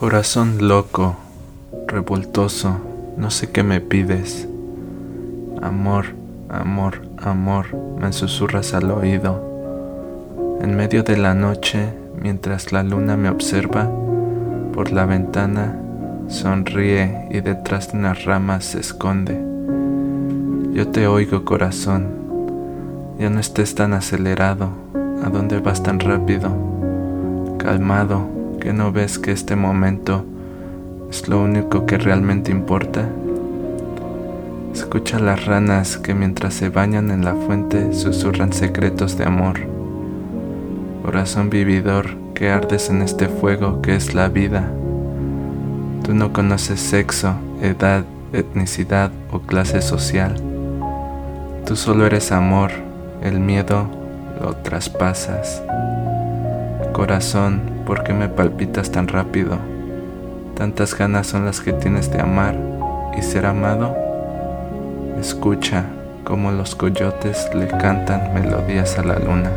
Corazón loco, revoltoso, no sé qué me pides. Amor, amor, amor, me susurras al oído. En medio de la noche, mientras la luna me observa, por la ventana sonríe y detrás de unas ramas se esconde. Yo te oigo corazón, ya no estés tan acelerado, ¿a dónde vas tan rápido? Calmado, ¿Que no ves que este momento es lo único que realmente importa? Escucha las ranas que mientras se bañan en la fuente susurran secretos de amor. Corazón vividor que ardes en este fuego que es la vida. Tú no conoces sexo, edad, etnicidad o clase social. Tú solo eres amor, el miedo lo traspasas. Corazón, ¿por qué me palpitas tan rápido? Tantas ganas son las que tienes de amar y ser amado. Escucha cómo los coyotes le cantan melodías a la luna.